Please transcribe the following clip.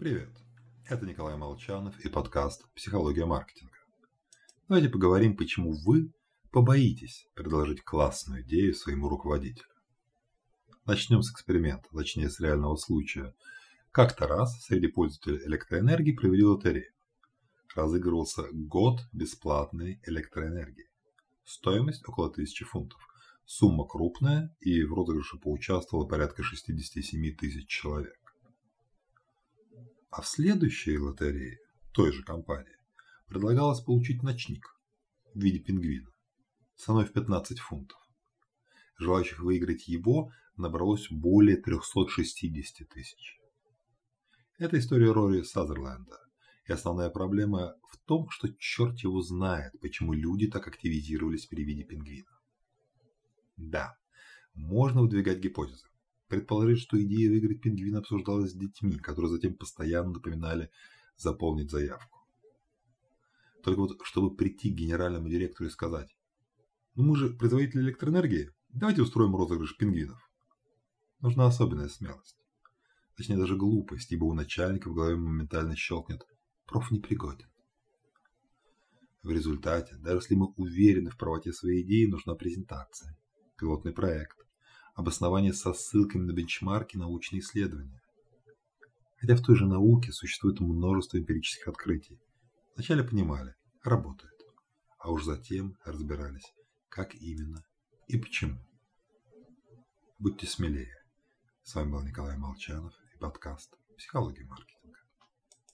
Привет, это Николай Молчанов и подкаст «Психология маркетинга». Давайте поговорим, почему вы побоитесь предложить классную идею своему руководителю. Начнем с эксперимента, точнее с реального случая. Как-то раз среди пользователей электроэнергии провели лотерею. Разыгрывался год бесплатной электроэнергии. Стоимость около 1000 фунтов. Сумма крупная, и в розыгрыше поучаствовало порядка 67 тысяч человек. А в следующей лотерее той же компании предлагалось получить ночник в виде пингвина ценой в 15 фунтов. Желающих выиграть его набралось более 360 тысяч. Это история Рори Сазерленда. И основная проблема в том, что черт его знает, почему люди так активизировались при виде пингвина. Да, можно выдвигать гипотезы. Предположить, что идея выиграть пингвина обсуждалась с детьми, которые затем постоянно напоминали заполнить заявку. Только вот, чтобы прийти к генеральному директору и сказать, ну мы же производители электроэнергии, давайте устроим розыгрыш пингвинов. Нужна особенная смелость. Точнее, даже глупость, ибо у начальника в голове моментально щелкнет «проф непригоден». В результате, даже если мы уверены в правоте своей идеи, нужна презентация пилотный проект, обоснование со ссылками на бенчмарки научные исследования. Хотя в той же науке существует множество эмпирических открытий. Вначале понимали, работает, а уж затем разбирались, как именно и почему. Будьте смелее. С вами был Николай Молчанов и подкаст «Психология маркетинга».